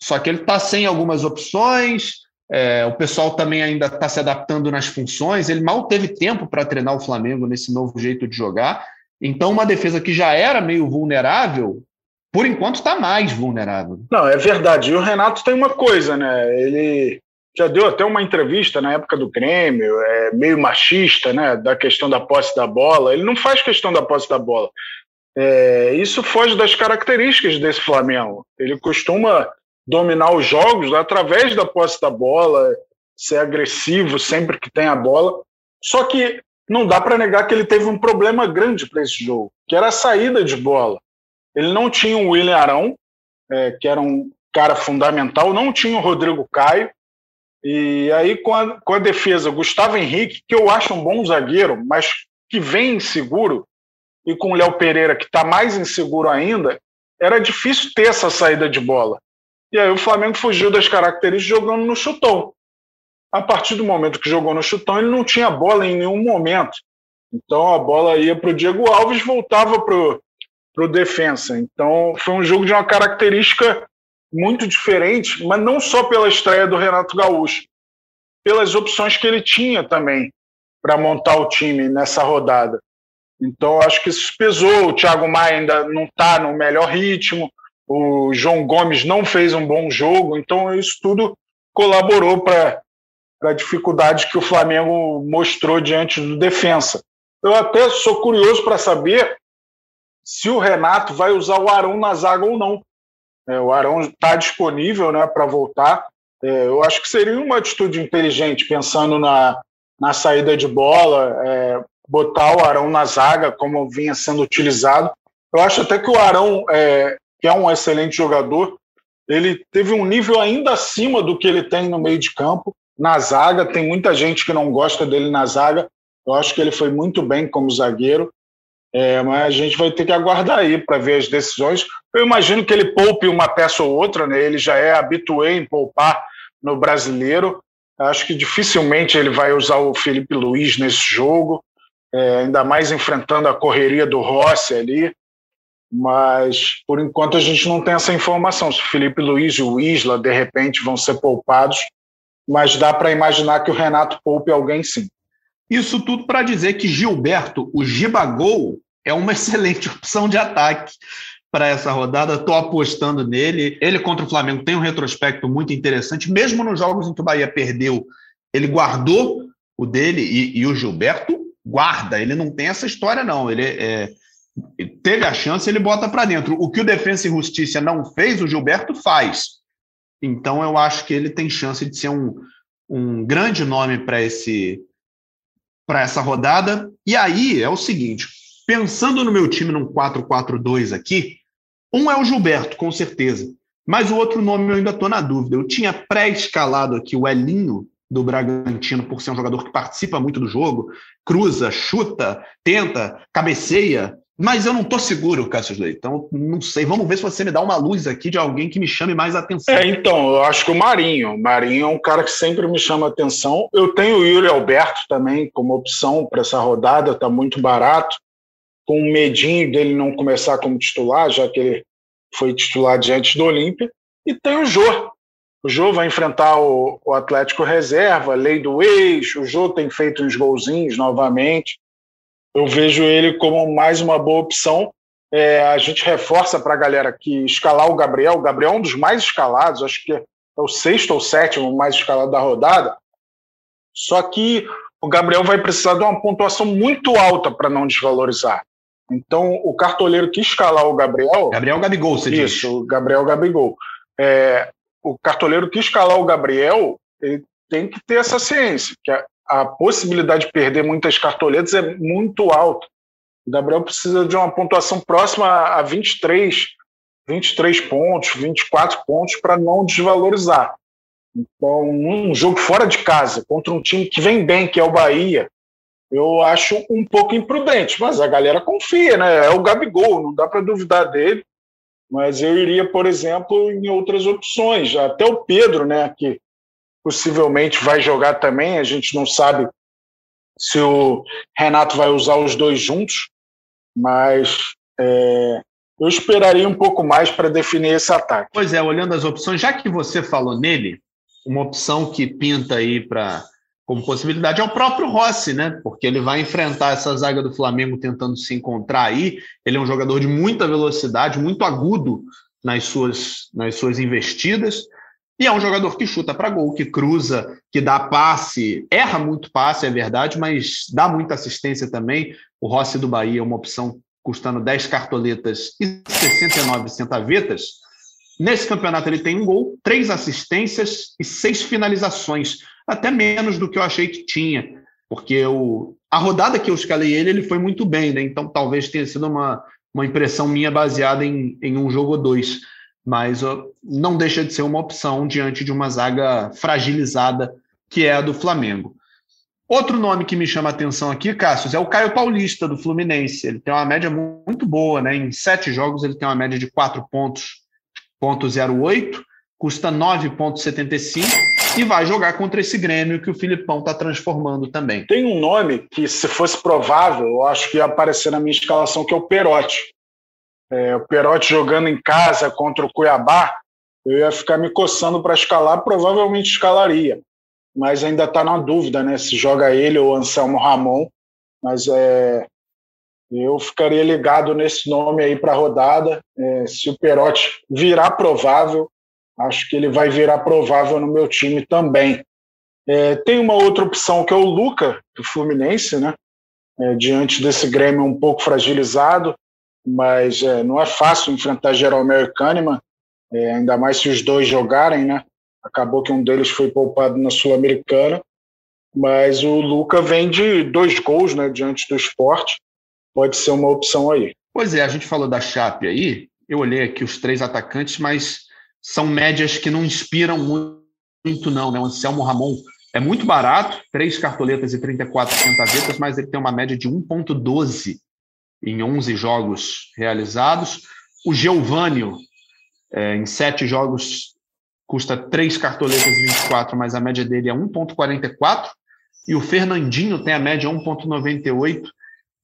Só que ele está sem algumas opções, é, o pessoal também ainda está se adaptando nas funções, ele mal teve tempo para treinar o Flamengo nesse novo jeito de jogar. Então, uma defesa que já era meio vulnerável, por enquanto está mais vulnerável. Não, é verdade. E o Renato tem uma coisa, né? Ele já deu até uma entrevista na época do Grêmio, é, meio machista, né, da questão da posse da bola. Ele não faz questão da posse da bola. É, isso foge das características desse Flamengo. Ele costuma dominar os jogos através da posse da bola, ser agressivo sempre que tem a bola. Só que não dá para negar que ele teve um problema grande para esse jogo, que era a saída de bola. Ele não tinha o William Arão, é, que era um cara fundamental, não tinha o Rodrigo Caio, e aí, com a, com a defesa, Gustavo Henrique, que eu acho um bom zagueiro, mas que vem inseguro, e com o Léo Pereira, que está mais inseguro ainda, era difícil ter essa saída de bola. E aí o Flamengo fugiu das características jogando no chutão. A partir do momento que jogou no chutão, ele não tinha bola em nenhum momento. Então a bola ia para o Diego Alves voltava para o defensa. Então foi um jogo de uma característica muito diferente, mas não só pela estreia do Renato Gaúcho, pelas opções que ele tinha também para montar o time nessa rodada. Então, acho que isso pesou. O Thiago Maia ainda não está no melhor ritmo, o João Gomes não fez um bom jogo, então isso tudo colaborou para a dificuldade que o Flamengo mostrou diante do defensa. Eu até sou curioso para saber se o Renato vai usar o Arão na zaga ou não. É, o Arão está disponível né, para voltar. É, eu acho que seria uma atitude inteligente, pensando na, na saída de bola, é, botar o Arão na zaga, como vinha sendo utilizado. Eu acho até que o Arão, é, que é um excelente jogador, ele teve um nível ainda acima do que ele tem no meio de campo, na zaga. Tem muita gente que não gosta dele na zaga. Eu acho que ele foi muito bem como zagueiro. É, mas a gente vai ter que aguardar aí para ver as decisões. Eu imagino que ele poupe uma peça ou outra, né? ele já é habitué em poupar no brasileiro. Acho que dificilmente ele vai usar o Felipe Luiz nesse jogo, é, ainda mais enfrentando a correria do Rossi ali. Mas, por enquanto, a gente não tem essa informação. Se o Felipe Luiz e o Isla, de repente, vão ser poupados, mas dá para imaginar que o Renato poupe alguém sim. Isso tudo para dizer que Gilberto, o Gibagol, é uma excelente opção de ataque para essa rodada. Estou apostando nele. Ele contra o Flamengo tem um retrospecto muito interessante, mesmo nos jogos em que o Bahia perdeu. ele guardou o dele e, e, o Gilberto guarda. Ele não tem essa história, não. Ele é, teve a chance, ele bota para dentro. O que o Defensa e Justiça não fez, o Gilberto faz. Então eu acho que ele tem chance de ser um, um grande nome para esse para essa rodada. E aí é o seguinte, pensando no meu time num 4-4-2 aqui, um é o Gilberto, com certeza. Mas o outro nome eu ainda estou na dúvida. Eu tinha pré-escalado aqui o Elinho do Bragantino por ser um jogador que participa muito do jogo, cruza, chuta, tenta, cabeceia, mas eu não estou seguro, Cássio Leite. Então, não sei. Vamos ver se você me dá uma luz aqui de alguém que me chame mais atenção. É, então, eu acho que o Marinho. Marinho é um cara que sempre me chama atenção. Eu tenho o Yuri Alberto também como opção para essa rodada, está muito barato. Com um medinho dele não começar como titular, já que ele foi titular diante do Olímpia. E tem o Jô. O Jô vai enfrentar o, o Atlético Reserva, lei do eixo. O Jô tem feito uns golzinhos novamente eu vejo ele como mais uma boa opção. É, a gente reforça para a galera que escalar o Gabriel. O Gabriel é um dos mais escalados, acho que é o sexto ou sétimo mais escalado da rodada. Só que o Gabriel vai precisar de uma pontuação muito alta para não desvalorizar. Então, o cartoleiro que escalar o Gabriel. Gabriel Gabigol, você isso, diz. Isso, o Gabriel Gabigol. É, o cartoleiro que escalar o Gabriel, ele tem que ter essa ciência, que a possibilidade de perder muitas cartoletas é muito alta. O Gabriel precisa de uma pontuação próxima a 23, 23 pontos, 24 pontos para não desvalorizar. Então, um jogo fora de casa contra um time que vem bem, que é o Bahia, eu acho um pouco imprudente, mas a galera confia, né? É o Gabigol, não dá para duvidar dele. Mas eu iria, por exemplo, em outras opções. Até o Pedro, né, que possivelmente vai jogar também. A gente não sabe se o Renato vai usar os dois juntos, mas é, eu esperaria um pouco mais para definir esse ataque. Pois é, olhando as opções, já que você falou nele, uma opção que pinta aí para como possibilidade é o próprio Rossi, né? Porque ele vai enfrentar essa zaga do Flamengo tentando se encontrar aí. Ele é um jogador de muita velocidade, muito agudo nas suas, nas suas investidas. E é um jogador que chuta para gol, que cruza, que dá passe, erra muito passe, é verdade, mas dá muita assistência também. O Rossi do Bahia é uma opção custando 10 cartoletas e 69 centavetas. Nesse campeonato ele tem um gol, três assistências e seis finalizações, até menos do que eu achei que tinha, porque o, a rodada que eu escalei ele, ele foi muito bem, né? então talvez tenha sido uma, uma impressão minha baseada em, em um jogo ou dois mas não deixa de ser uma opção diante de uma zaga fragilizada que é a do Flamengo. Outro nome que me chama a atenção aqui, Cássio, é o Caio Paulista, do Fluminense. Ele tem uma média muito boa, né? Em sete jogos ele tem uma média de 4 pontos, ponto 08, custa 9,75 e vai jogar contra esse Grêmio que o Filipão está transformando também. Tem um nome que, se fosse provável, eu acho que ia aparecer na minha escalação, que é o Perotti é, o Perotti jogando em casa contra o Cuiabá, eu ia ficar me coçando para escalar, provavelmente escalaria. Mas ainda está na dúvida, né? Se joga ele ou Anselmo Ramon. Mas é, eu ficaria ligado nesse nome aí para a rodada. É, se o Perotti virar provável, acho que ele vai virar provável no meu time também. É, tem uma outra opção que é o Luca, do Fluminense, né? É, diante desse Grêmio um pouco fragilizado mas é, não é fácil enfrentar Jeromel e Kahneman, é, ainda mais se os dois jogarem, né? Acabou que um deles foi poupado na Sul-Americana, mas o Luca vem de dois gols né, diante do esporte, pode ser uma opção aí. Pois é, a gente falou da Chape aí, eu olhei aqui os três atacantes, mas são médias que não inspiram muito, não. Né? O Anselmo Ramon é muito barato, três cartoletas e 34 centavetas, mas ele tem uma média de 1,12 em 11 jogos realizados. O Geovânio, é, em sete jogos, custa três cartoletas e 24, mas a média dele é 1,44. E o Fernandinho tem a média 1,98.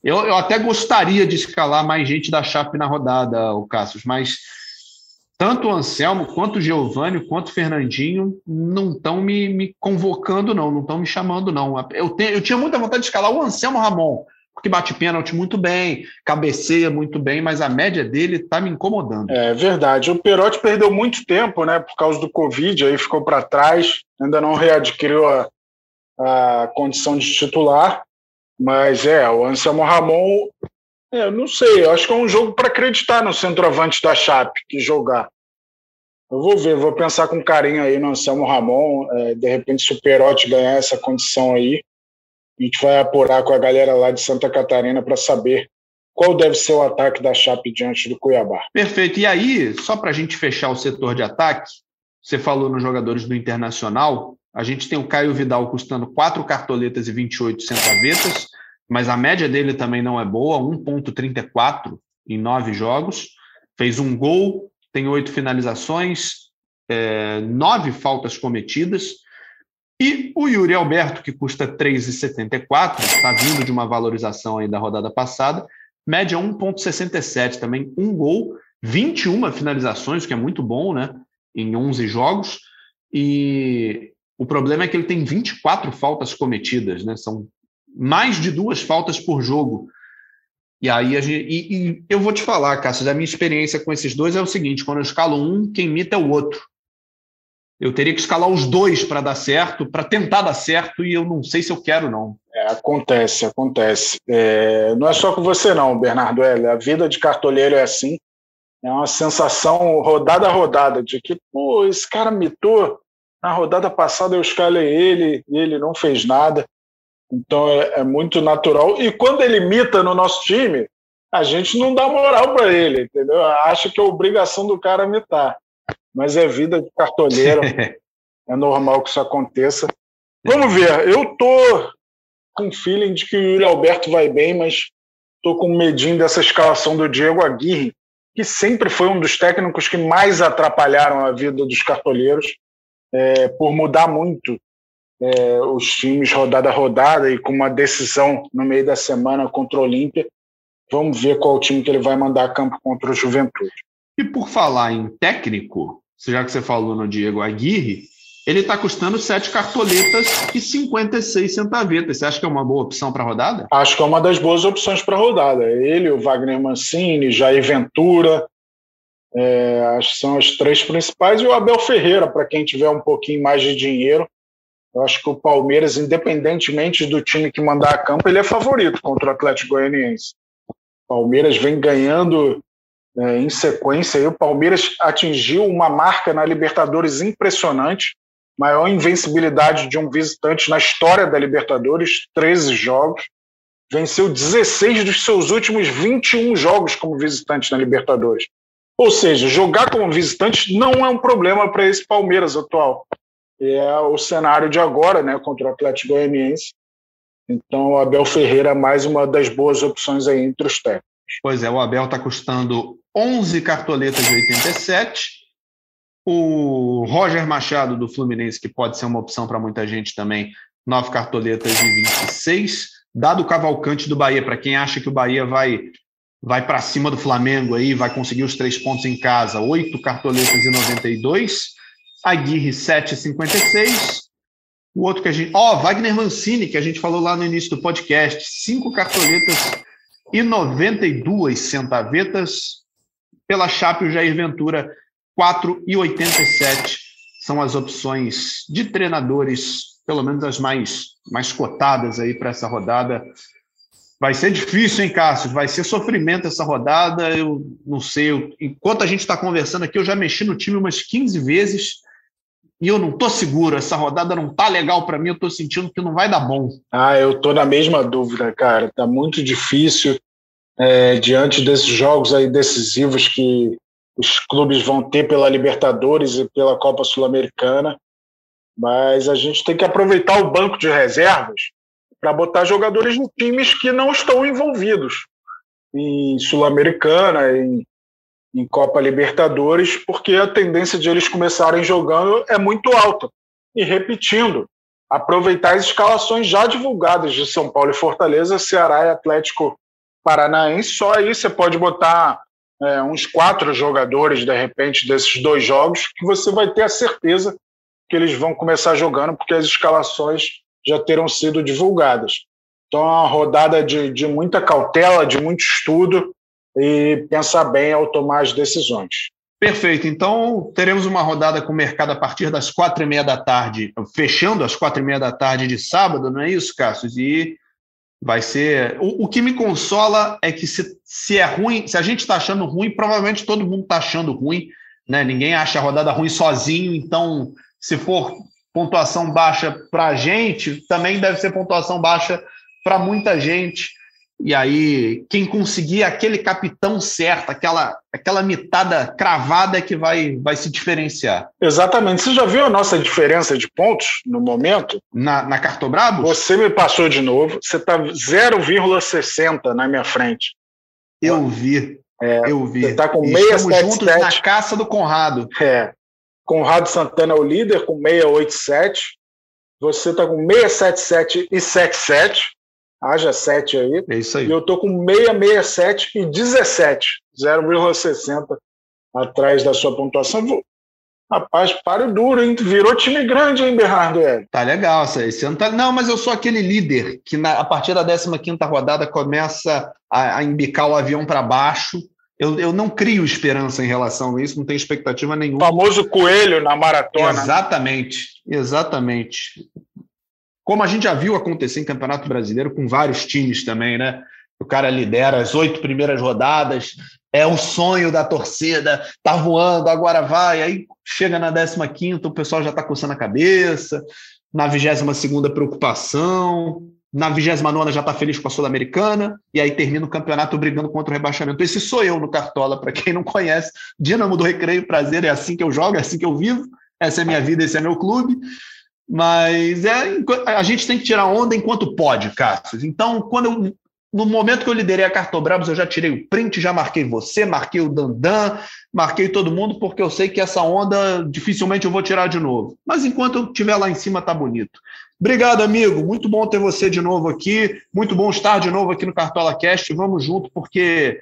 Eu, eu até gostaria de escalar mais gente da Chape na rodada, o Cassius, mas tanto o Anselmo, quanto o Geovânio, quanto o Fernandinho não estão me, me, convocando, não, não estão me chamando, não. Eu, te, eu tinha muita vontade de escalar o Anselmo Ramon, porque bate pênalti muito bem, cabeceia muito bem, mas a média dele está me incomodando. É verdade. O Perotti perdeu muito tempo, né, por causa do Covid, aí ficou para trás, ainda não readquiriu a, a condição de titular. Mas é, o Anselmo Ramon, é, não sei, eu acho que é um jogo para acreditar no centroavante da Chape que jogar. Eu vou ver, vou pensar com carinho aí no Anselmo Ramon. É, de repente, se o Perotti ganhar essa condição aí, a gente vai apurar com a galera lá de Santa Catarina para saber qual deve ser o ataque da Chape diante do Cuiabá. Perfeito. E aí, só para a gente fechar o setor de ataque, você falou nos jogadores do Internacional, a gente tem o Caio Vidal custando 4 cartoletas e 28 centavetas, mas a média dele também não é boa, 1,34 em nove jogos. Fez um gol, tem oito finalizações, é, nove faltas cometidas. E o Yuri Alberto, que custa 3,74, está vindo de uma valorização aí da rodada passada, média 1,67 também, um gol, 21 finalizações, que é muito bom, né? Em 11 jogos. E o problema é que ele tem 24 faltas cometidas, né? São mais de duas faltas por jogo. E aí gente, e, e eu vou te falar, Cássio, a minha experiência com esses dois é o seguinte: quando eu escalo um, quem imita é o outro. Eu teria que escalar os dois para dar certo, para tentar dar certo, e eu não sei se eu quero, não. É, acontece, acontece. É, não é só com você, não, Bernardo. É, a vida de cartoleiro é assim. É uma sensação rodada a rodada, de que, pô, esse cara mitou. Na rodada passada eu escalei ele e ele não fez nada. Então é, é, muito natural. E quando ele imita no nosso time, a gente não dá moral para ele, entendeu? Acha que é obrigação do cara imitar. Mas é vida de cartoleiro. é normal que isso aconteça. Vamos ver. Eu tô com feeling de que o Yuri Alberto vai bem, mas tô com medinho dessa escalação do Diego Aguirre, que sempre foi um dos técnicos que mais atrapalharam a vida dos cartoleiros é, por mudar muito é, os times rodada a rodada e com uma decisão no meio da semana contra o Olímpia. Vamos ver qual time que ele vai mandar a campo contra o Juventude. E por falar em técnico, já que você falou no Diego Aguirre, ele está custando sete cartoletas e 56 centavetas. Você acha que é uma boa opção para a rodada? Acho que é uma das boas opções para a rodada. Ele, o Wagner Mancini, Jair Ventura, é, acho que são as três principais, e o Abel Ferreira, para quem tiver um pouquinho mais de dinheiro. Eu acho que o Palmeiras, independentemente do time que mandar a campo, ele é favorito contra o Atlético Goianiense. O Palmeiras vem ganhando é, em sequência. E o Palmeiras atingiu uma marca na Libertadores impressionante, maior invencibilidade de um visitante na história da Libertadores, 13 jogos. Venceu 16 dos seus últimos 21 jogos como visitante na Libertadores. Ou seja, jogar como visitante não é um problema para esse Palmeiras atual. É o cenário de agora, né, contra o Atlético Goianiense. Então, o Abel Ferreira é mais uma das boas opções aí entre os técnicos. Pois é, o Abel está custando 11 cartoletas de 87. O Roger Machado, do Fluminense, que pode ser uma opção para muita gente também, 9 cartoletas de 26. Dado Cavalcante do Bahia, para quem acha que o Bahia vai vai para cima do Flamengo aí, vai conseguir os três pontos em casa, oito cartoletas e 92. Aguirre 7,56. O outro que a gente. Ó, oh, Wagner Mancini, que a gente falou lá no início do podcast, cinco cartoletas e 92 centavetas. Pela Chape, o Jair Ventura, 4,87 são as opções de treinadores, pelo menos as mais, mais cotadas aí para essa rodada. Vai ser difícil, hein, Cássio? Vai ser sofrimento essa rodada. Eu não sei. Eu, enquanto a gente está conversando aqui, eu já mexi no time umas 15 vezes e eu não estou seguro. Essa rodada não tá legal para mim. Eu estou sentindo que não vai dar bom. Ah, eu estou na mesma dúvida, cara. Tá muito difícil é, diante desses jogos aí decisivos que os clubes vão ter pela Libertadores e pela Copa Sul-Americana. Mas a gente tem que aproveitar o banco de reservas para botar jogadores em times que não estão envolvidos em Sul-Americana, em, em Copa Libertadores, porque a tendência de eles começarem jogando é muito alta. E repetindo, aproveitar as escalações já divulgadas de São Paulo e Fortaleza, Ceará e Atlético Paranaense. Só aí você pode botar é, uns quatro jogadores, de repente, desses dois jogos, que você vai ter a certeza que eles vão começar jogando, porque as escalações já terão sido divulgadas. Então, é uma rodada de, de muita cautela, de muito estudo e pensar bem ao tomar as decisões. Perfeito. Então, teremos uma rodada com o mercado a partir das quatro e meia da tarde, fechando às quatro e meia da tarde de sábado, não é isso, Cassius? E vai ser. O, o que me consola é que se, se é ruim, se a gente está achando ruim, provavelmente todo mundo está achando ruim, né? Ninguém acha a rodada ruim sozinho, então, se for pontuação baixa para a gente, também deve ser pontuação baixa para muita gente. E aí, quem conseguir aquele capitão certo, aquela, aquela mitada cravada é que vai, vai se diferenciar. Exatamente. Você já viu a nossa diferença de pontos no momento? Na, na Cartobrabo? Você me passou de novo. Você está 0,60 na minha frente. Eu vi. É, eu vi. Você está com 677. juntos na caça do Conrado. É. Conrado Santana é o líder com 687. Você está com 677 e 77 haja 7 aí. É isso aí. E eu tô com 667 e 17, 0,60 atrás da sua pontuação. Rapaz, paro duro, hein? Virou time grande, hein, Bernardo? É. Tá legal, esse ano tá. Não, mas eu sou aquele líder que na, a partir da 15 rodada começa a, a embicar o avião para baixo. Eu, eu não crio esperança em relação a isso, não tenho expectativa nenhuma. O famoso coelho na maratona. Exatamente, exatamente. Como a gente já viu acontecer em Campeonato Brasileiro com vários times também, né? O cara lidera as oito primeiras rodadas, é o sonho da torcida, tá voando, agora vai. Aí chega na 15, o pessoal já está coçando a cabeça. Na 22, preocupação. Na 29 já está feliz com a Sul-Americana. E aí termina o campeonato brigando contra o rebaixamento. Esse sou eu no Cartola, para quem não conhece. Dinamo do Recreio, prazer, é assim que eu jogo, é assim que eu vivo. Essa é minha vida, esse é meu clube. Mas é, a gente tem que tirar onda enquanto pode, Cássio. Então, quando eu, no momento que eu liderei a Cartobrabos, eu já tirei o print, já marquei você, marquei o Dandan, marquei todo mundo, porque eu sei que essa onda dificilmente eu vou tirar de novo. Mas enquanto eu estiver lá em cima, tá bonito. Obrigado, amigo. Muito bom ter você de novo aqui. Muito bom estar de novo aqui no Cartola Cast. Vamos junto, porque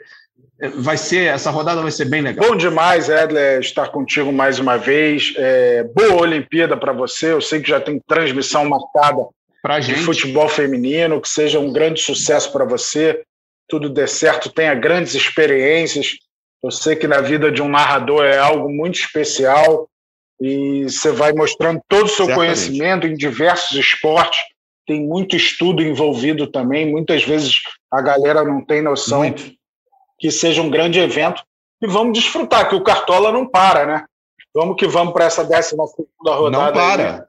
vai ser essa rodada vai ser bem legal. Bom demais, Edler, estar contigo mais uma vez. É, boa Olimpíada para você. Eu sei que já tem transmissão marcada para de futebol feminino. Que seja um grande sucesso para você. Tudo dê certo, tenha grandes experiências. Eu sei que na vida de um narrador é algo muito especial e você vai mostrando todo o seu Certamente. conhecimento em diversos esportes. Tem muito estudo envolvido também. Muitas vezes a galera não tem noção. Muito que seja um grande evento e vamos desfrutar, que o Cartola não para, né? Vamos que vamos para essa décima segunda rodada. Não para. Aí.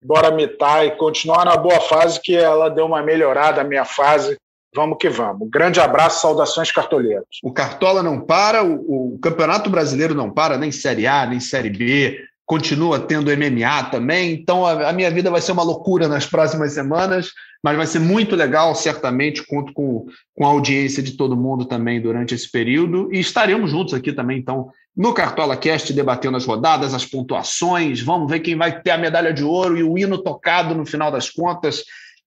Bora mitar e continuar na boa fase, que ela deu uma melhorada, a minha fase. Vamos que vamos. grande abraço, saudações cartoleiros. O Cartola não para, o, o Campeonato Brasileiro não para, nem Série A, nem Série B, continua tendo MMA também, então a, a, minha vida vai ser uma loucura nas próximas semanas, mas vai ser muito legal, certamente, conto com, com a audiência de todo mundo também durante esse período, e estaremos juntos aqui também, então, no Cartola Cast, debatendo as rodadas, as pontuações, vamos ver quem vai ter a medalha de ouro e o hino tocado no final das contas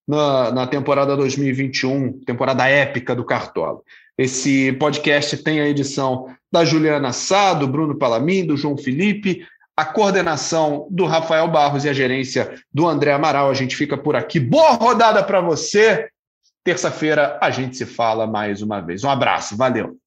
na, na temporada 2021, temporada épica do Cartola. Esse podcast tem a edição da Juliana Sá, do Bruno Palamin, do João Felipe, a coordenação do Rafael Barros e a gerência do André Amaral. A gente fica por aqui. Boa rodada para você. Terça-feira a gente se fala mais uma vez. Um abraço, valeu.